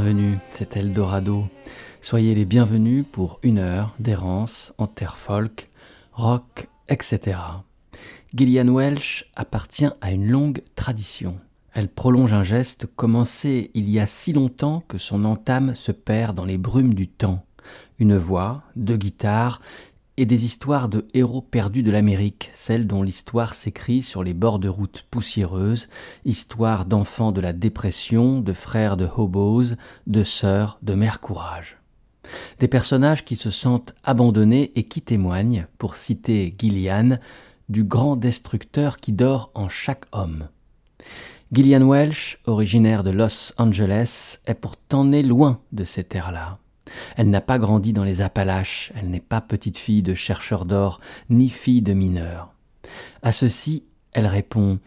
Bienvenus, c'est Eldorado. Soyez les bienvenus pour une heure d'errance en terre folk, rock, etc. Gillian Welsh appartient à une longue tradition. Elle prolonge un geste commencé il y a si longtemps que son entame se perd dans les brumes du temps. Une voix, deux guitares et des histoires de héros perdus de l'Amérique, celles dont l'histoire s'écrit sur les bords de routes poussiéreuses, histoire d'enfants de la dépression, de frères de hobos, de sœurs de mère courage. Des personnages qui se sentent abandonnés et qui témoignent, pour citer Gillian, du grand destructeur qui dort en chaque homme. Gillian Welsh, originaire de Los Angeles, est pourtant née loin de ces terres-là. Elle n'a pas grandi dans les Appalaches, elle n'est pas petite fille de chercheur d'or, ni fille de mineur. À ceci, elle répond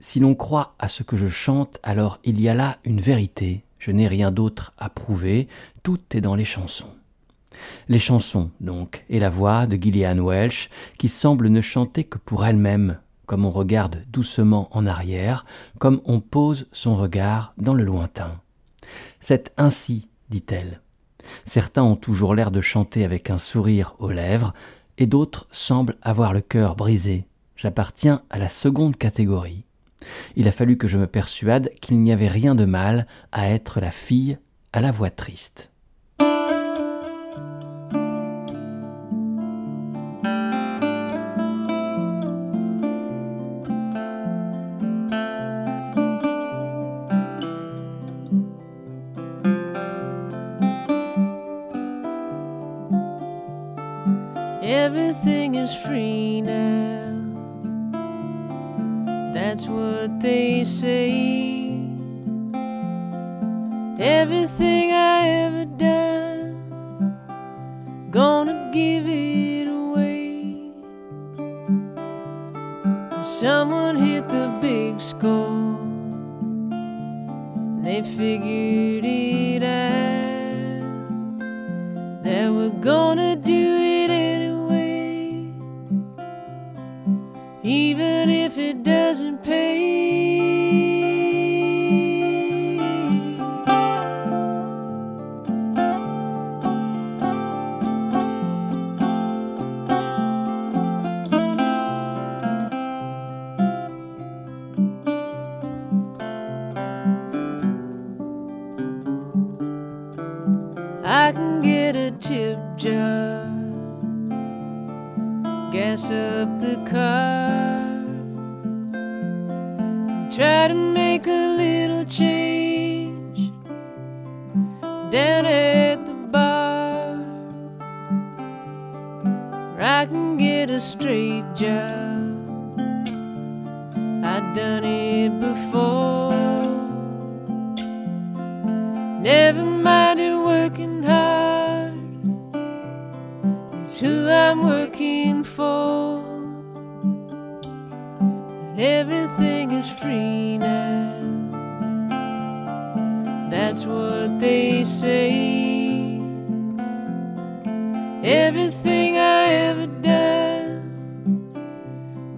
Si l'on croit à ce que je chante, alors il y a là une vérité, je n'ai rien d'autre à prouver, tout est dans les chansons. Les chansons, donc, et la voix de Gillian Welsh, qui semble ne chanter que pour elle-même, comme on regarde doucement en arrière, comme on pose son regard dans le lointain. C'est ainsi, dit-elle. Certains ont toujours l'air de chanter avec un sourire aux lèvres, et d'autres semblent avoir le cœur brisé. J'appartiens à la seconde catégorie. Il a fallu que je me persuade qu'il n'y avait rien de mal à être la fille à la voix triste. Never minded working hard. It's who I'm working for. Everything is free now. That's what they say. Everything I ever done,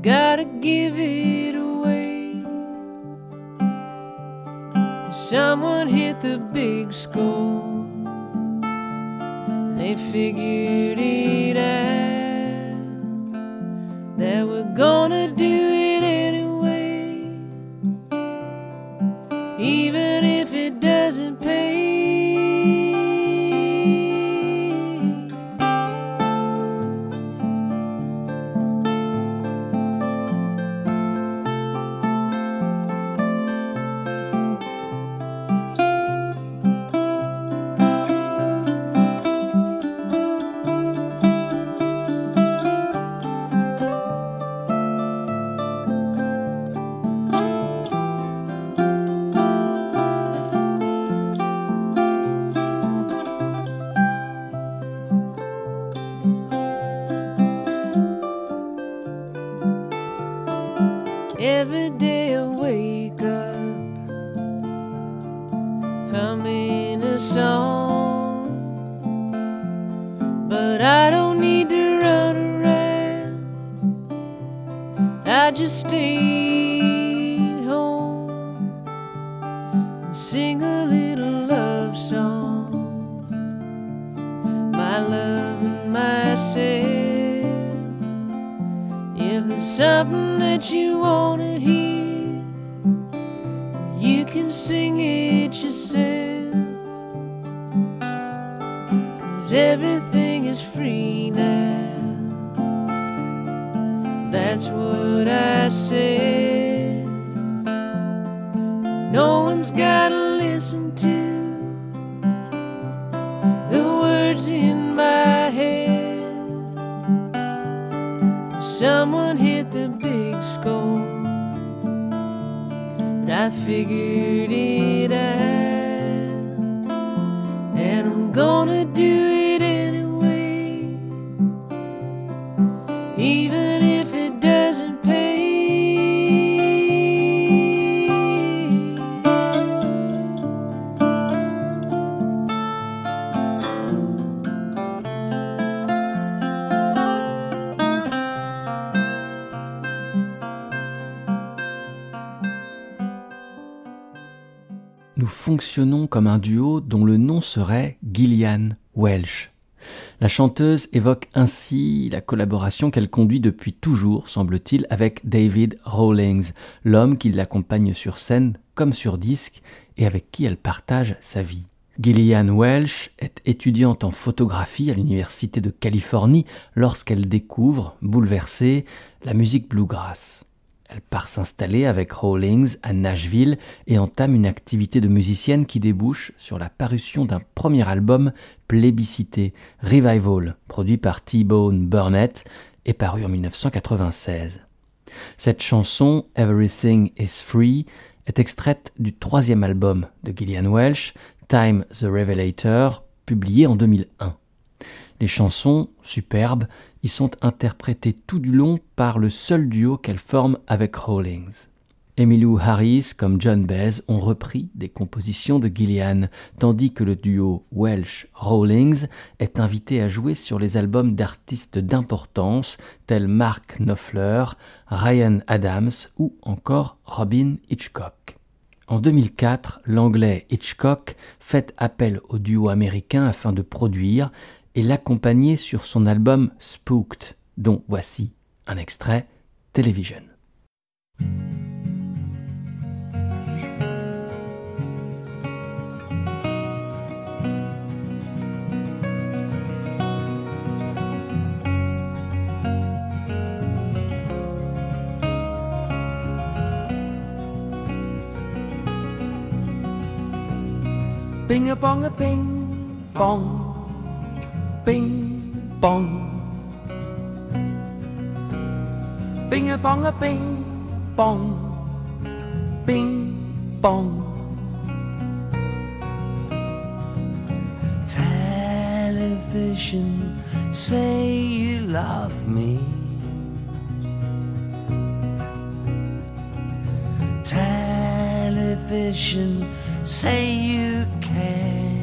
gotta give it away. Someone big score. They figured it something that you wanna hear, you can sing it yourself. Cause everything is free now. That's what I said. Figured it serait Gillian Welsh. La chanteuse évoque ainsi la collaboration qu'elle conduit depuis toujours, semble-t-il, avec David Rawlings, l'homme qui l'accompagne sur scène comme sur disque et avec qui elle partage sa vie. Gillian Welsh est étudiante en photographie à l'Université de Californie lorsqu'elle découvre, bouleversée, la musique bluegrass. Elle part s'installer avec Rawlings à Nashville et entame une activité de musicienne qui débouche sur la parution d'un premier album plébiscité, Revival, produit par T-Bone Burnett et paru en 1996. Cette chanson, Everything is Free, est extraite du troisième album de Gillian Welsh, Time the Revelator, publié en 2001. Les chansons, superbes, y sont interprétées tout du long par le seul duo qu'elle forme avec Rawlings. Emmylou Harris comme John Baez ont repris des compositions de Gillian, tandis que le duo Welsh-Rawlings est invité à jouer sur les albums d'artistes d'importance tels Mark Knopfler, Ryan Adams ou encore Robin Hitchcock. En 2004, l'anglais Hitchcock fait appel au duo américain afin de produire et l'accompagner sur son album Spooked, dont voici un extrait Television. Bing a bong a bing bing bong. Bing a bong a bing bong, bing bong. Television, say you love me. Television, say you care.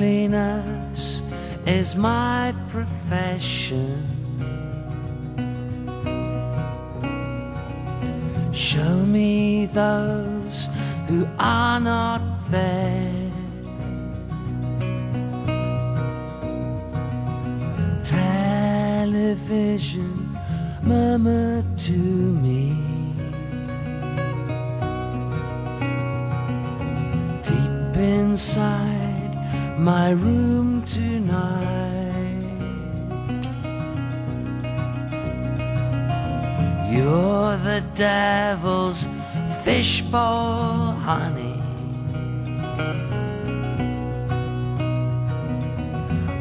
Loneliness is my profession. Show me those who are not there. Television murmured to me. My room tonight, you're the devil's fishbowl, honey.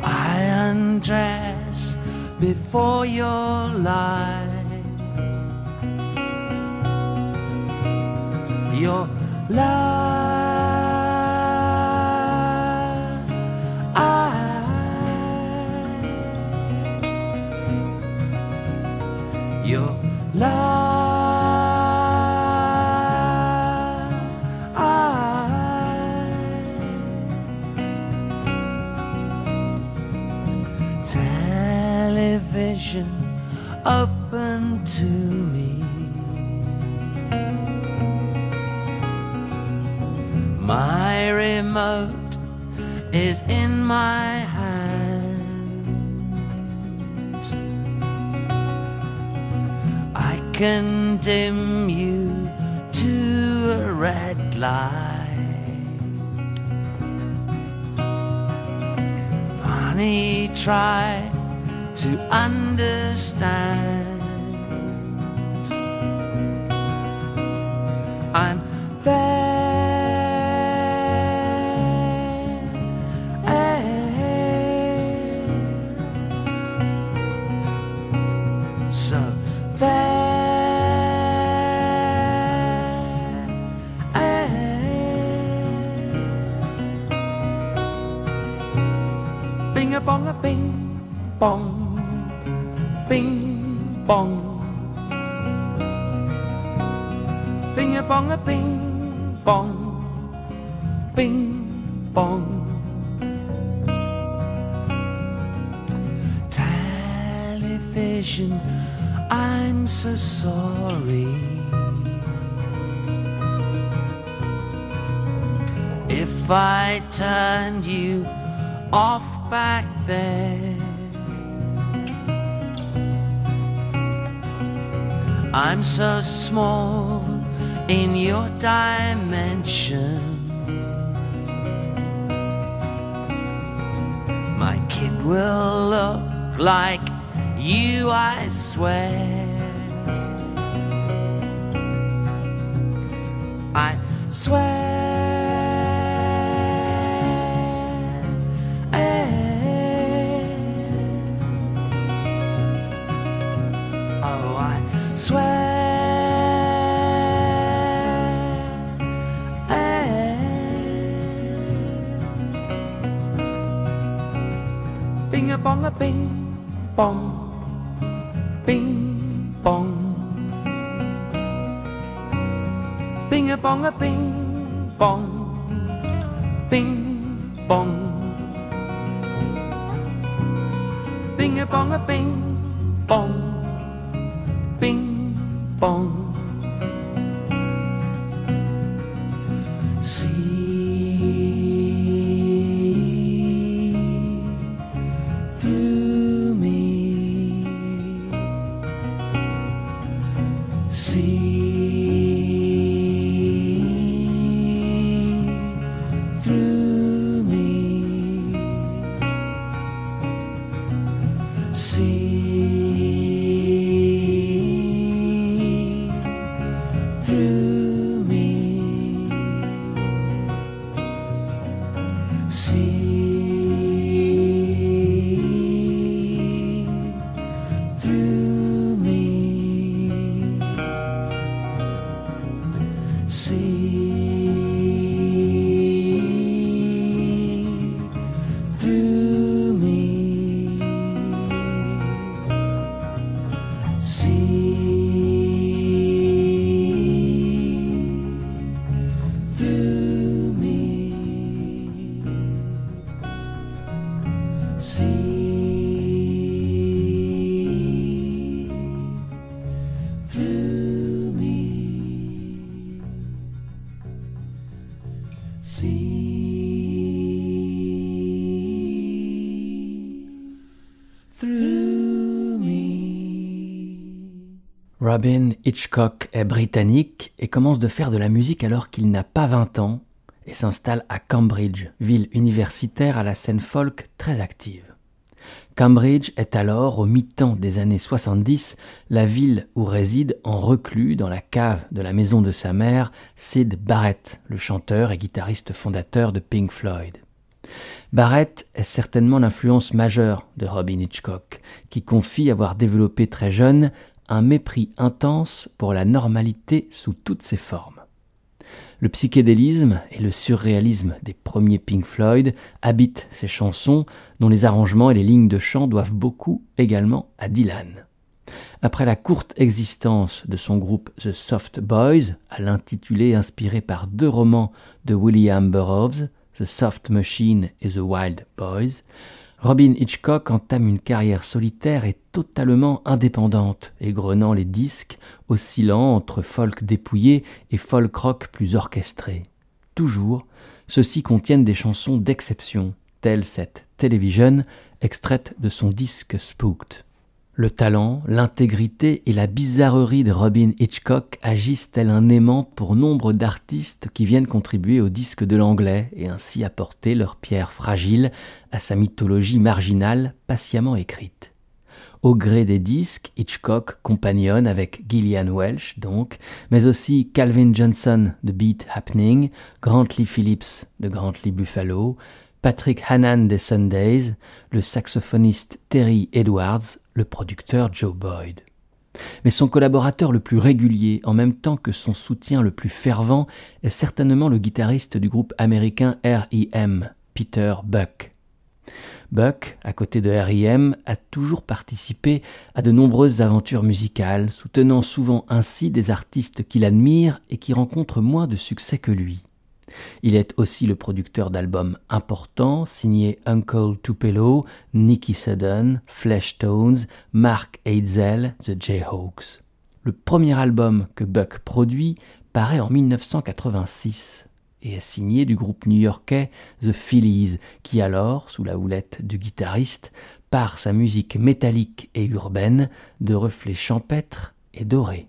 I undress before your light. Your light. is in my hand. I condemn you to a red light. Honey, try to understand. Sub. Small Robin Hitchcock est britannique et commence de faire de la musique alors qu'il n'a pas 20 ans et s'installe à Cambridge, ville universitaire à la scène folk très active. Cambridge est alors, au mi-temps des années 70, la ville où réside en reclus dans la cave de la maison de sa mère Sid Barrett, le chanteur et guitariste fondateur de Pink Floyd. Barrett est certainement l'influence majeure de Robin Hitchcock, qui confie avoir développé très jeune un mépris intense pour la normalité sous toutes ses formes. Le psychédélisme et le surréalisme des premiers Pink Floyd habitent ces chansons dont les arrangements et les lignes de chant doivent beaucoup également à Dylan. Après la courte existence de son groupe The Soft Boys, à l'intitulé inspiré par deux romans de William Burroughs, The Soft Machine et The Wild Boys, Robin Hitchcock entame une carrière solitaire et totalement indépendante, égrenant les disques, oscillant entre folk dépouillé et folk rock plus orchestré. Toujours, ceux-ci contiennent des chansons d'exception, telle cette Television, extraite de son disque Spooked. Le talent, l'intégrité et la bizarrerie de Robin Hitchcock agissent tel un aimant pour nombre d'artistes qui viennent contribuer au disque de l'anglais et ainsi apporter leur pierre fragile à sa mythologie marginale patiemment écrite. Au gré des disques, Hitchcock compagnonne avec Gillian Welch donc, mais aussi Calvin Johnson de Beat Happening, Grantley Phillips de Grantley Buffalo, Patrick Hannan des Sundays, le saxophoniste Terry Edwards, le producteur Joe Boyd. Mais son collaborateur le plus régulier, en même temps que son soutien le plus fervent, est certainement le guitariste du groupe américain R.E.M., Peter Buck. Buck, à côté de R.E.M., a toujours participé à de nombreuses aventures musicales, soutenant souvent ainsi des artistes qu'il admire et qui rencontrent moins de succès que lui. Il est aussi le producteur d'albums importants signés Uncle Tupelo, Nicky Sudden, Flesh Tones, Mark Eitzel, The Jayhawks. Le premier album que Buck produit paraît en 1986 et est signé du groupe new-yorkais The Phillies, qui alors, sous la houlette du guitariste, par sa musique métallique et urbaine de reflets champêtres et dorés.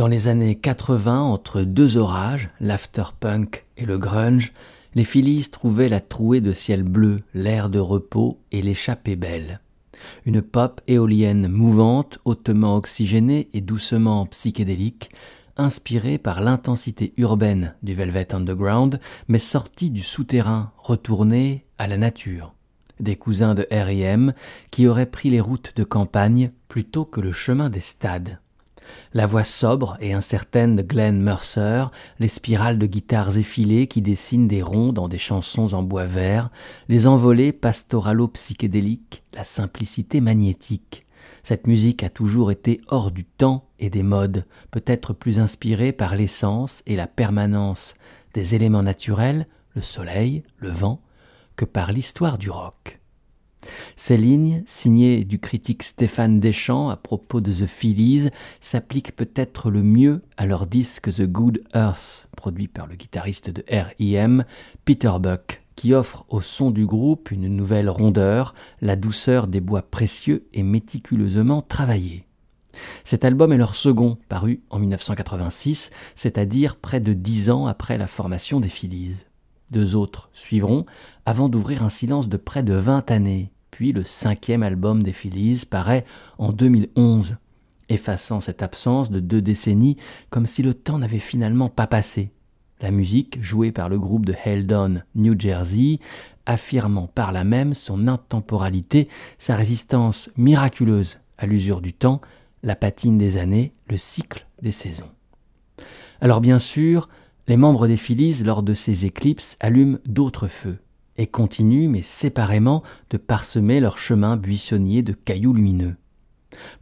Dans les années 80, entre deux orages, l'afterpunk et le grunge, les Phillies trouvaient la trouée de ciel bleu, l'air de repos et l'échappée belle. Une pop éolienne mouvante, hautement oxygénée et doucement psychédélique, inspirée par l'intensité urbaine du Velvet Underground, mais sortie du souterrain, retournée à la nature. Des cousins de R.E.M. qui auraient pris les routes de campagne plutôt que le chemin des stades la voix sobre et incertaine de Glenn Mercer, les spirales de guitares effilées qui dessinent des ronds dans des chansons en bois vert, les envolées pastoralo-psychédéliques, la simplicité magnétique. Cette musique a toujours été hors du temps et des modes, peut-être plus inspirée par l'essence et la permanence des éléments naturels le soleil, le vent, que par l'histoire du rock. Ces lignes, signées du critique Stéphane Deschamps à propos de The Phillies, s'appliquent peut-être le mieux à leur disque The Good Earth, produit par le guitariste de R.I.M., Peter Buck, qui offre au son du groupe une nouvelle rondeur, la douceur des bois précieux et méticuleusement travaillés. Cet album est leur second, paru en 1986, c'est-à-dire près de dix ans après la formation des Phillies. Deux autres suivront avant d'ouvrir un silence de près de vingt années, puis le cinquième album des Phillies paraît en 2011, effaçant cette absence de deux décennies comme si le temps n'avait finalement pas passé. La musique, jouée par le groupe de Heldon, New Jersey, affirmant par là même son intemporalité, sa résistance miraculeuse à l'usure du temps, la patine des années, le cycle des saisons. Alors bien sûr, les membres des Phillies, lors de ces éclipses, allument d'autres feux et continuent, mais séparément, de parsemer leur chemin buissonnier de cailloux lumineux.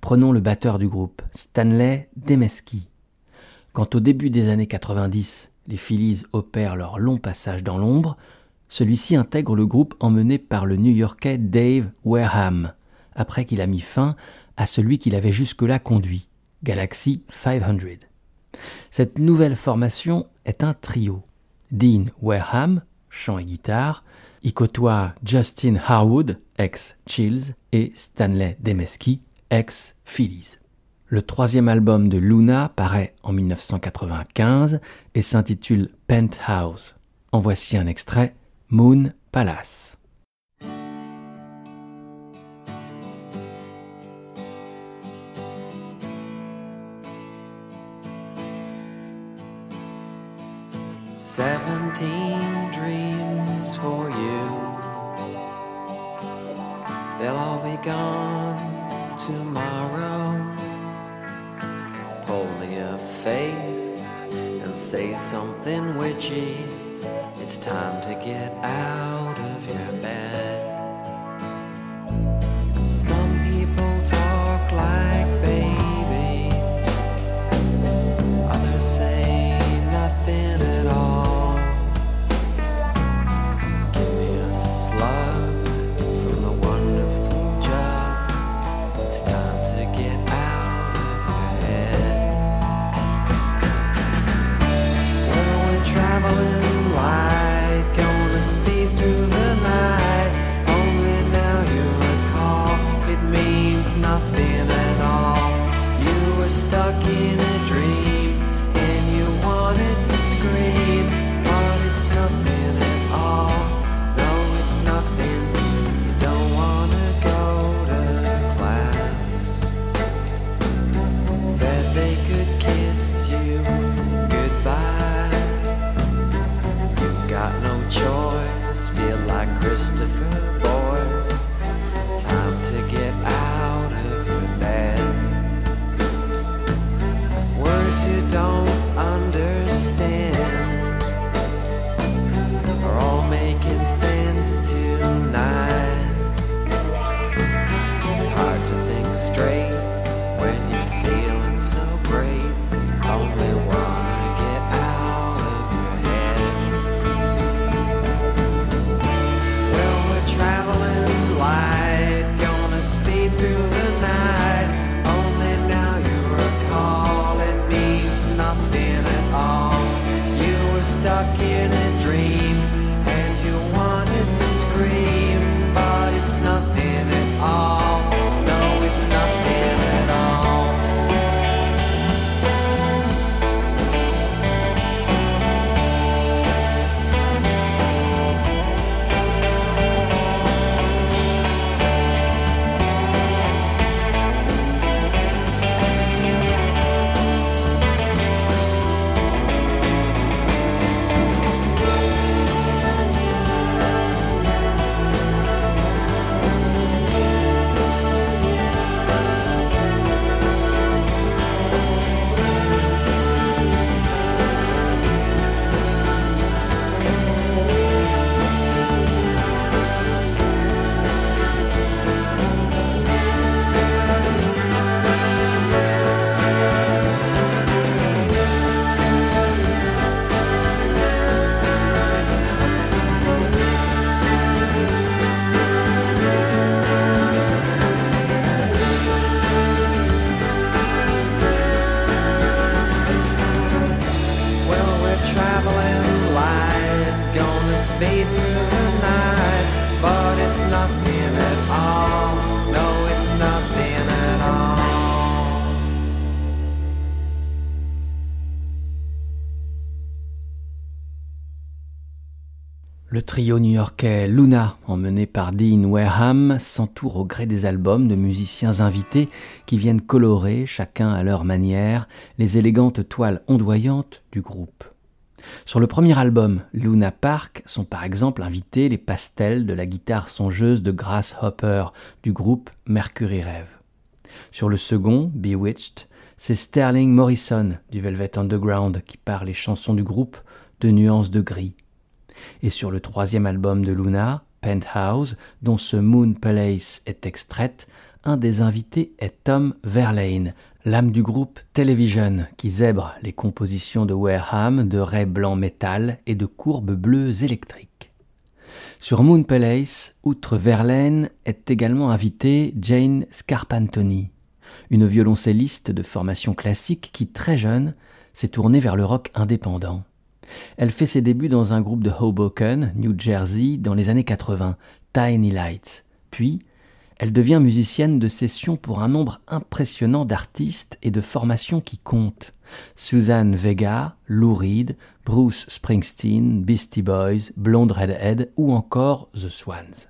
Prenons le batteur du groupe, Stanley Demeski. Quand au début des années 90, les Phillies opèrent leur long passage dans l'ombre, celui-ci intègre le groupe emmené par le New-Yorkais Dave Wareham, après qu'il a mis fin à celui qu'il avait jusque-là conduit, Galaxy 500. Cette nouvelle formation est un trio. Dean Wareham, chant et guitare, y côtoie Justin Harwood, ex-Chills, et Stanley Demeski, ex-Phillies. Le troisième album de Luna paraît en 1995 et s'intitule Penthouse. En voici un extrait, Moon Palace. Seventeen dreams for you. They'll all be gone tomorrow. Pull me a face and say something witchy. It's time to get out of your bed. Le trio new-yorkais Luna, emmené par Dean Wareham, s'entoure au gré des albums de musiciens invités qui viennent colorer, chacun à leur manière, les élégantes toiles ondoyantes du groupe. Sur le premier album, Luna Park, sont par exemple invités les pastels de la guitare songeuse de Grasshopper du groupe Mercury Rev. Sur le second, Bewitched, c'est Sterling Morrison du Velvet Underground qui part les chansons du groupe de nuances de gris. Et sur le troisième album de Luna, Penthouse, dont ce Moon Palace est extraite, un des invités est Tom Verlaine, l'âme du groupe Television, qui zèbre les compositions de Wareham de raies blanc métal et de courbes bleues électriques. Sur Moon Palace, outre Verlaine, est également invitée Jane Scarpantoni, une violoncelliste de formation classique qui, très jeune, s'est tournée vers le rock indépendant. Elle fait ses débuts dans un groupe de Hoboken, New Jersey, dans les années 80, Tiny Lights. Puis, elle devient musicienne de session pour un nombre impressionnant d'artistes et de formations qui comptent. Suzanne Vega, Lou Reed, Bruce Springsteen, Beastie Boys, Blonde Redhead ou encore The Swans.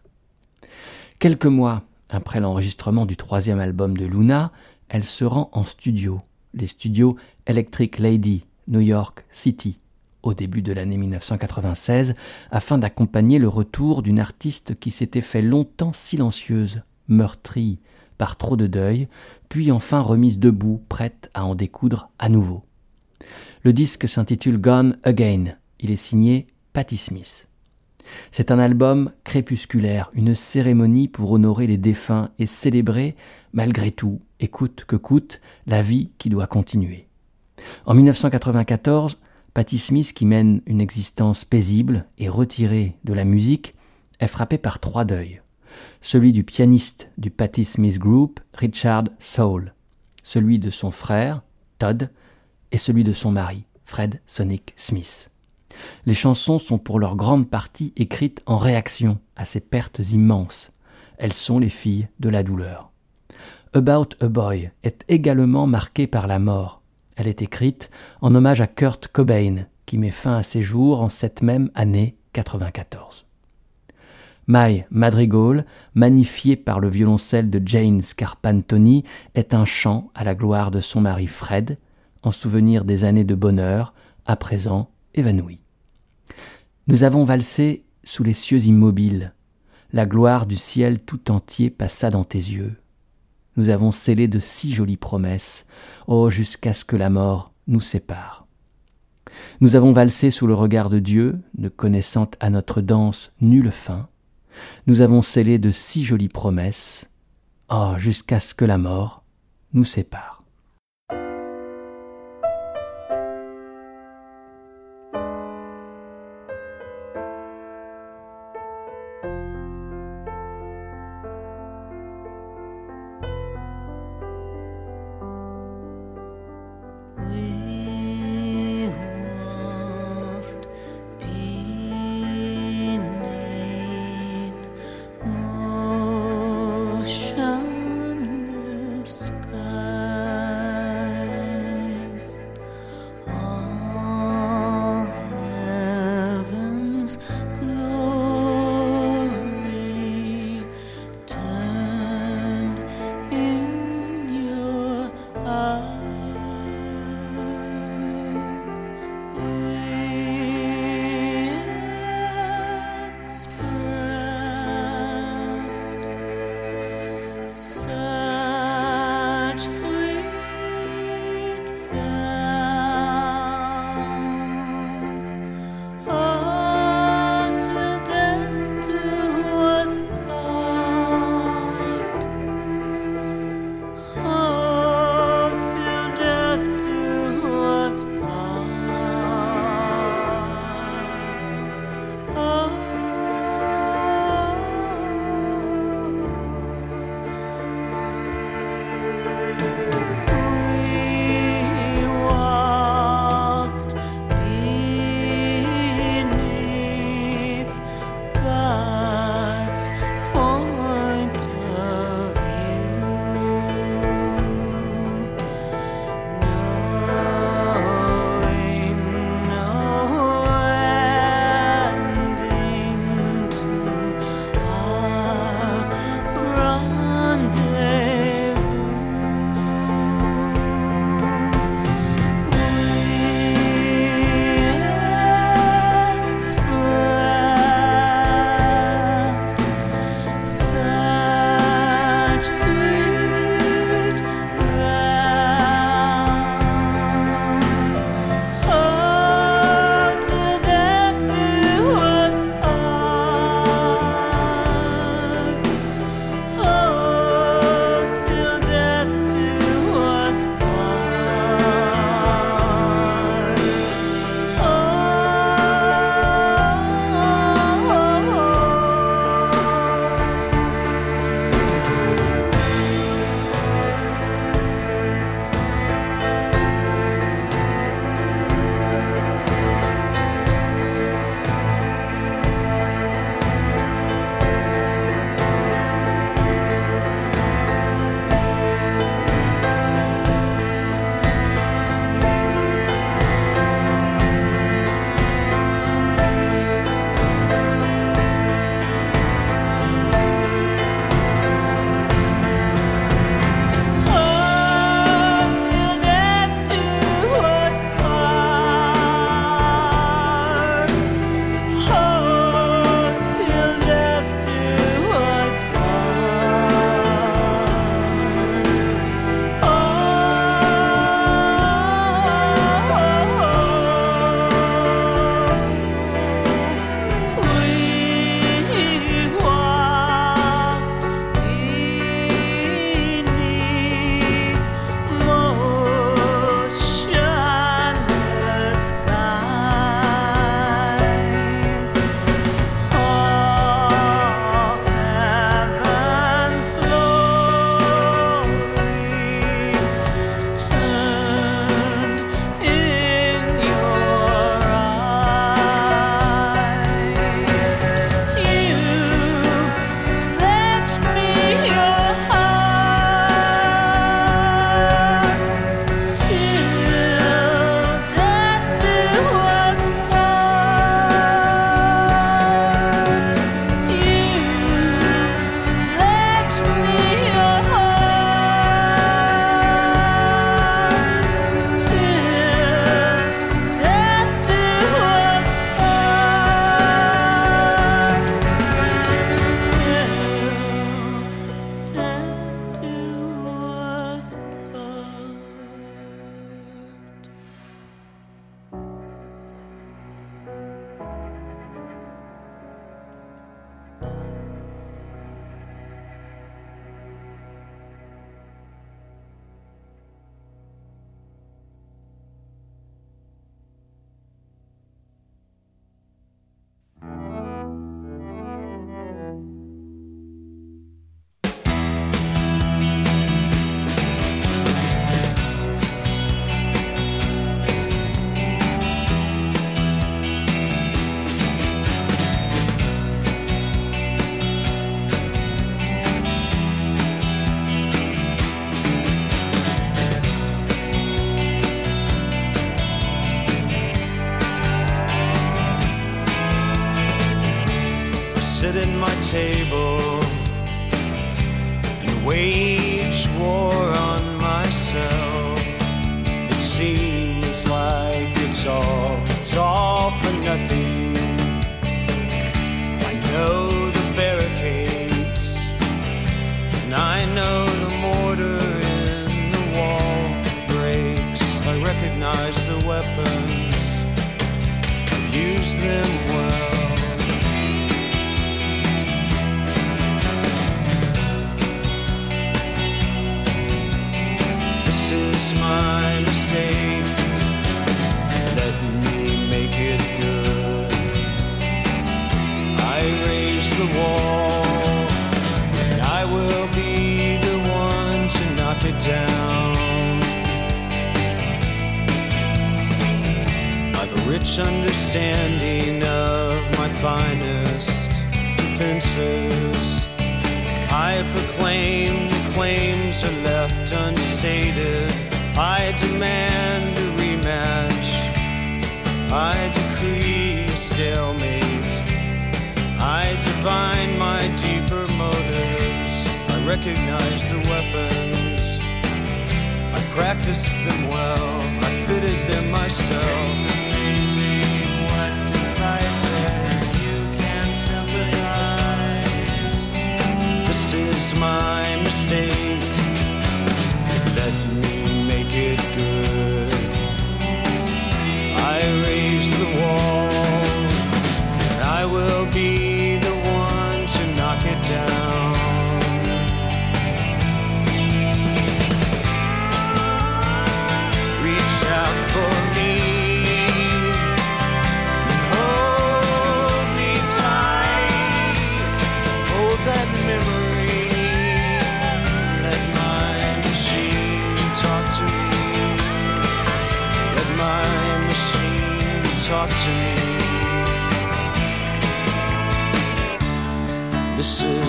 Quelques mois après l'enregistrement du troisième album de Luna, elle se rend en studio, les studios Electric Lady, New York City, au début de l'année 1996, afin d'accompagner le retour d'une artiste qui s'était fait longtemps silencieuse, meurtrie par trop de deuil, puis enfin remise debout, prête à en découdre à nouveau. Le disque s'intitule Gone Again. Il est signé Patti Smith. C'est un album crépusculaire, une cérémonie pour honorer les défunts et célébrer, malgré tout, et coûte que coûte, la vie qui doit continuer. En 1994, Patti Smith, qui mène une existence paisible et retirée de la musique, est frappée par trois deuils. Celui du pianiste du Patti Smith Group, Richard Soul, celui de son frère, Todd, et celui de son mari, Fred Sonic Smith. Les chansons sont pour leur grande partie écrites en réaction à ces pertes immenses. Elles sont les filles de la douleur. About a Boy est également marquée par la mort. Elle est écrite en hommage à Kurt Cobain, qui met fin à ses jours en cette même année 94. My Madrigal, magnifié par le violoncelle de Jane Scarpantoni, est un chant à la gloire de son mari Fred, en souvenir des années de bonheur, à présent évanouies. Nous avons valsé sous les cieux immobiles. La gloire du ciel tout entier passa dans tes yeux. Nous avons scellé de si jolies promesses, oh, jusqu'à ce que la mort nous sépare. Nous avons valsé sous le regard de Dieu, ne connaissant à notre danse nulle fin. Nous avons scellé de si jolies promesses, oh, jusqu'à ce que la mort nous sépare. Is my mistake. Let me make it good. I raise the wall, and I will be the one to knock it down. I've a rich understanding of my finest defenses. I proclaim the claims are left unstated. I demand a rematch. I decree a stalemate. I divine my deeper motives. I recognize the weapons. I practiced them well. I fitted them myself. It's amazing what devices you can sympathize. This is my mistake. Let me make good. I raise the wall. and I will be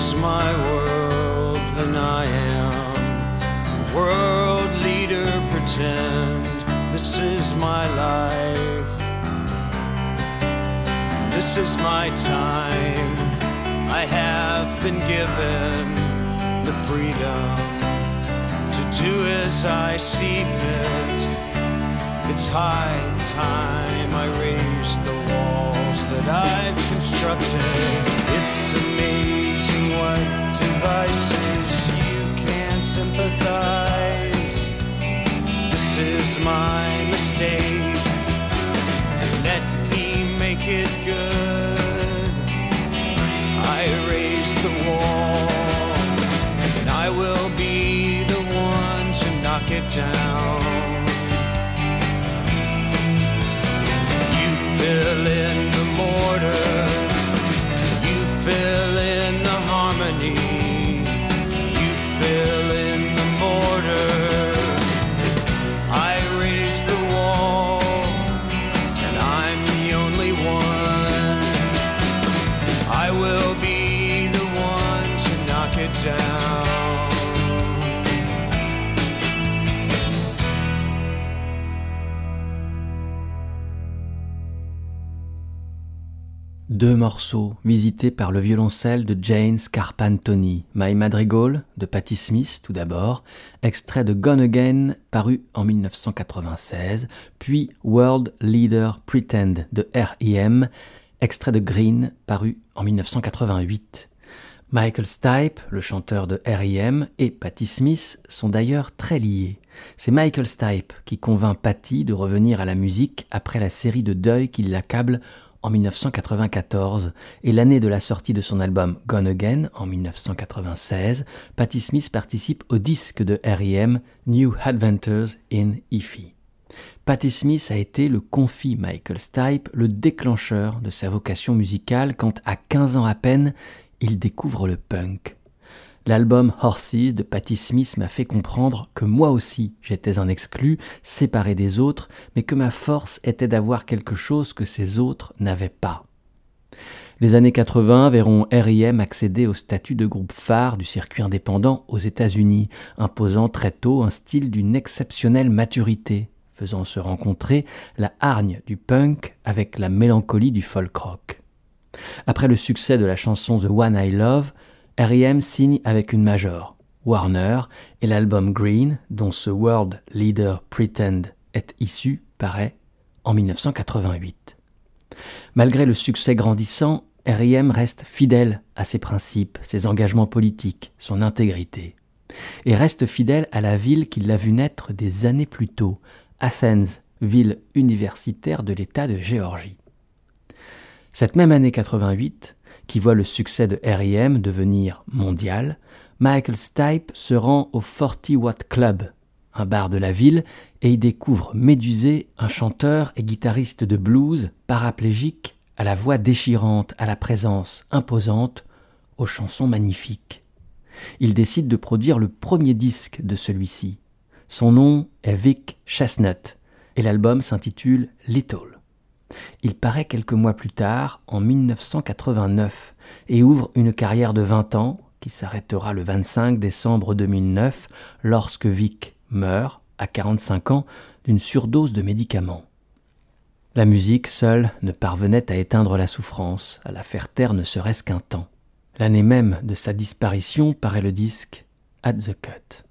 is my world, and I am a world leader. Pretend this is my life. This is my time. I have been given the freedom to do as I see fit. It's high time I raise the walls that I've constructed. It's amazing what devices you can sympathize. This is my mistake. Let me make it good. I raise the wall, and I will be the one to knock it down. You fill in the mortar, you fill need. Deux morceaux visités par le violoncelle de Jane Scarpantoni. My Madrigal de Patti Smith tout d'abord, extrait de Gone Again paru en 1996, puis World Leader Pretend de R.E.M., extrait de Green paru en 1988. Michael Stipe, le chanteur de R.E.M., et Patti Smith sont d'ailleurs très liés. C'est Michael Stipe qui convainc Patti de revenir à la musique après la série de deuil qui l'accable en 1994 et l'année de la sortie de son album Gone Again en 1996, Patti Smith participe au disque de R.E.M. New Adventures in Ify. Patti Smith a été le confit Michael Stipe, le déclencheur de sa vocation musicale quand à 15 ans à peine, il découvre le punk. L'album Horses de Patti Smith m'a fait comprendre que moi aussi j'étais un exclu, séparé des autres, mais que ma force était d'avoir quelque chose que ces autres n'avaient pas. Les années 80 verront R.I.M. accéder au statut de groupe phare du circuit indépendant aux États-Unis, imposant très tôt un style d'une exceptionnelle maturité, faisant se rencontrer la hargne du punk avec la mélancolie du folk rock. Après le succès de la chanson The One I Love, R.E.M. signe avec une major, Warner, et l'album Green, dont ce World Leader Pretend est issu, paraît en 1988. Malgré le succès grandissant, R.I.M. reste fidèle à ses principes, ses engagements politiques, son intégrité, et reste fidèle à la ville qui l'a vu naître des années plus tôt, Athens, ville universitaire de l'État de Géorgie. Cette même année 88, qui voit le succès de R.I.M. devenir mondial, Michael Stipe se rend au 40 Watt Club, un bar de la ville, et y découvre Médusé, un chanteur et guitariste de blues paraplégique à la voix déchirante, à la présence imposante, aux chansons magnifiques. Il décide de produire le premier disque de celui-ci. Son nom est Vic Chestnut et l'album s'intitule Little. Il paraît quelques mois plus tard, en 1989, et ouvre une carrière de 20 ans qui s'arrêtera le 25 décembre 2009 lorsque Vic meurt, à 45 ans, d'une surdose de médicaments. La musique seule ne parvenait à éteindre la souffrance, à la faire taire ne serait-ce qu'un temps. L'année même de sa disparition paraît le disque At the Cut.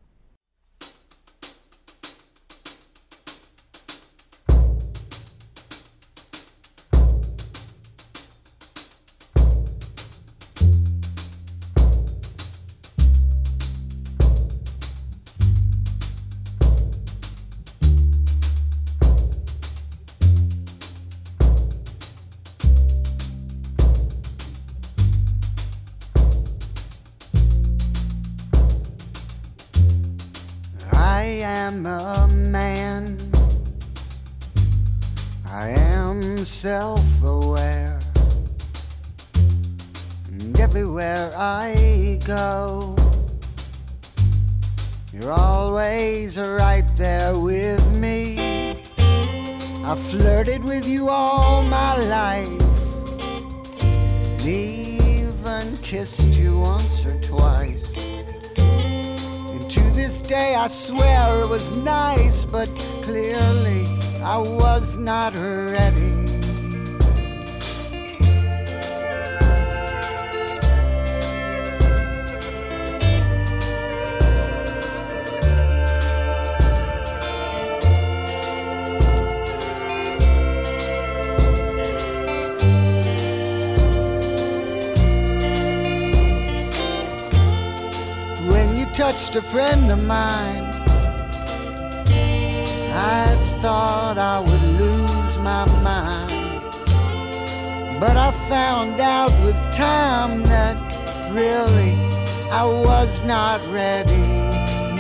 Ready?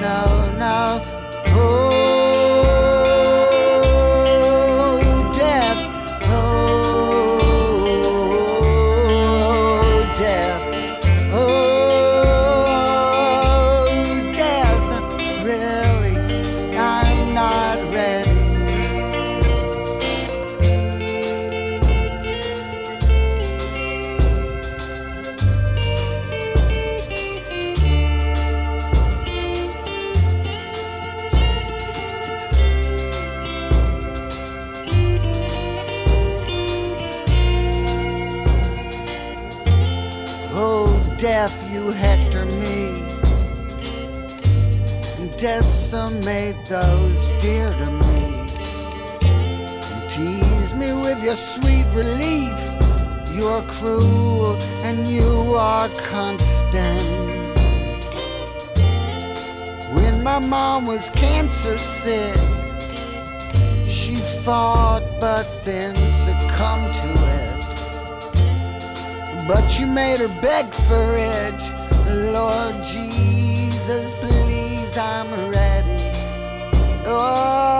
No, no. Decimate those dear to me. And tease me with your sweet relief. You're cruel and you are constant. When my mom was cancer sick, she fought but then succumbed to it but you made her beg for it. Lord Jesus, please, I'm ready. Oh,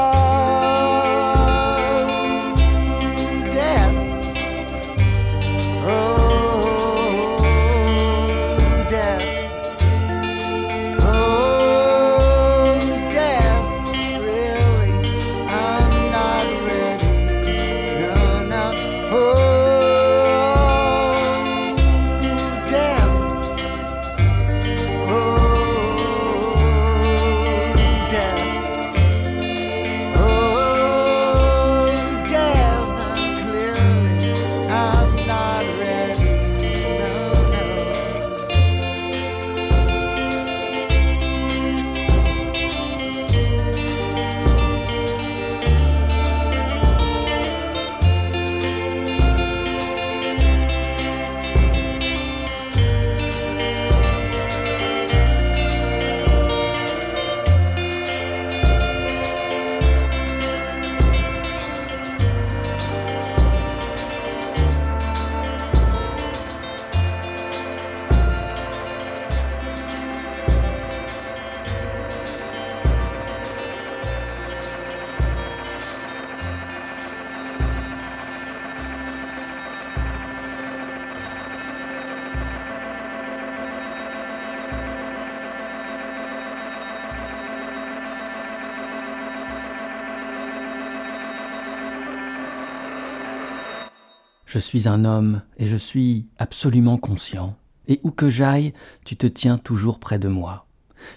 suis un homme et je suis absolument conscient. Et où que j'aille, tu te tiens toujours près de moi.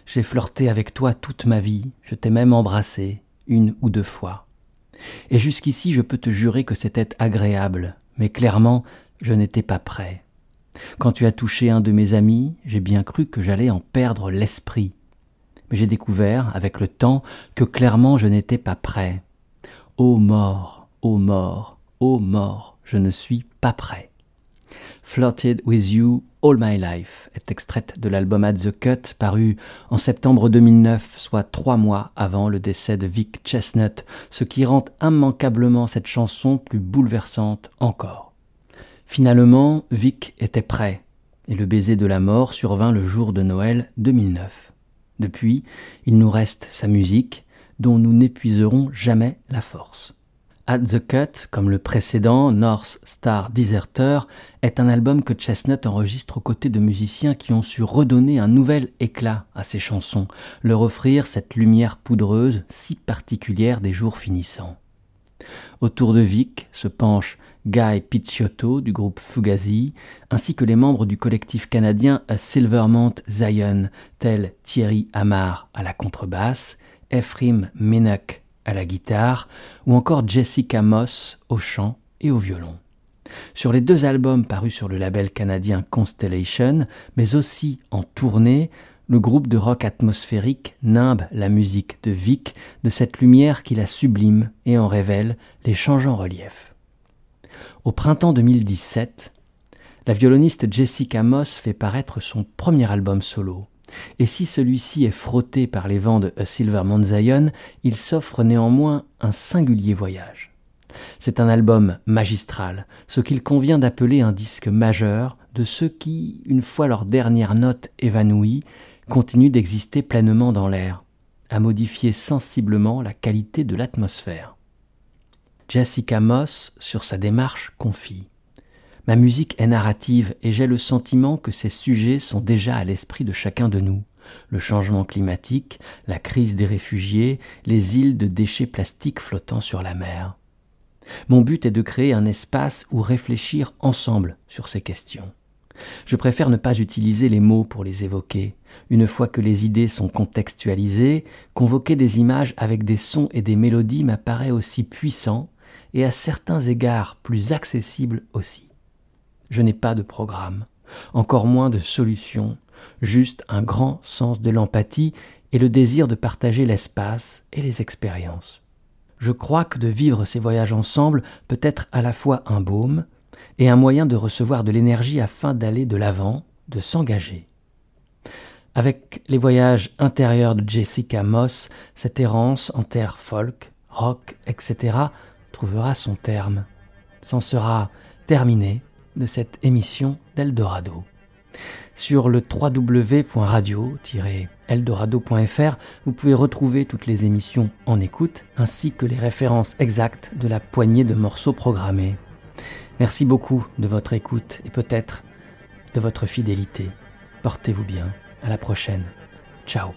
J'ai flirté avec toi toute ma vie, je t'ai même embrassé, une ou deux fois. Et jusqu'ici je peux te jurer que c'était agréable, mais clairement je n'étais pas prêt. Quand tu as touché un de mes amis, j'ai bien cru que j'allais en perdre l'esprit. Mais j'ai découvert, avec le temps, que clairement je n'étais pas prêt. Ô mort, ô mort, ô mort, je ne suis pas prêt. Flirted with You All My Life est extraite de l'album At the Cut paru en septembre 2009, soit trois mois avant le décès de Vic Chestnut, ce qui rend immanquablement cette chanson plus bouleversante encore. Finalement, Vic était prêt, et le baiser de la mort survint le jour de Noël 2009. Depuis, il nous reste sa musique, dont nous n'épuiserons jamais la force. At the Cut, comme le précédent, North Star Deserter, est un album que Chestnut enregistre aux côtés de musiciens qui ont su redonner un nouvel éclat à ses chansons, leur offrir cette lumière poudreuse si particulière des jours finissants. Autour de Vic se penche Guy Picciotto du groupe Fugazi, ainsi que les membres du collectif canadien A Silvermont Zion, tels Thierry Amar à la contrebasse, Ephraim Menak à la guitare, ou encore Jessica Moss au chant et au violon. Sur les deux albums parus sur le label canadien Constellation, mais aussi en tournée, le groupe de rock atmosphérique nimbe la musique de Vic de cette lumière qui la sublime et en révèle les changeants reliefs. Au printemps 2017, la violoniste Jessica Moss fait paraître son premier album solo. Et si celui-ci est frotté par les vents de A Silver il s'offre néanmoins un singulier voyage. C'est un album magistral, ce qu'il convient d'appeler un disque majeur de ceux qui, une fois leur dernière note évanouie, continuent d'exister pleinement dans l'air, à modifier sensiblement la qualité de l'atmosphère. Jessica Moss, sur sa démarche, confie Ma musique est narrative et j'ai le sentiment que ces sujets sont déjà à l'esprit de chacun de nous. Le changement climatique, la crise des réfugiés, les îles de déchets plastiques flottant sur la mer. Mon but est de créer un espace où réfléchir ensemble sur ces questions. Je préfère ne pas utiliser les mots pour les évoquer. Une fois que les idées sont contextualisées, convoquer des images avec des sons et des mélodies m'apparaît aussi puissant et à certains égards plus accessible aussi. Je n'ai pas de programme, encore moins de solution, juste un grand sens de l'empathie et le désir de partager l'espace et les expériences. Je crois que de vivre ces voyages ensemble peut être à la fois un baume et un moyen de recevoir de l'énergie afin d'aller de l'avant, de s'engager. Avec les voyages intérieurs de Jessica Moss, cette errance en terre folk, rock, etc., trouvera son terme. C'en sera terminé de cette émission d'Eldorado. Sur le www.radio-eldorado.fr, vous pouvez retrouver toutes les émissions en écoute, ainsi que les références exactes de la poignée de morceaux programmés. Merci beaucoup de votre écoute et peut-être de votre fidélité. Portez-vous bien. À la prochaine. Ciao.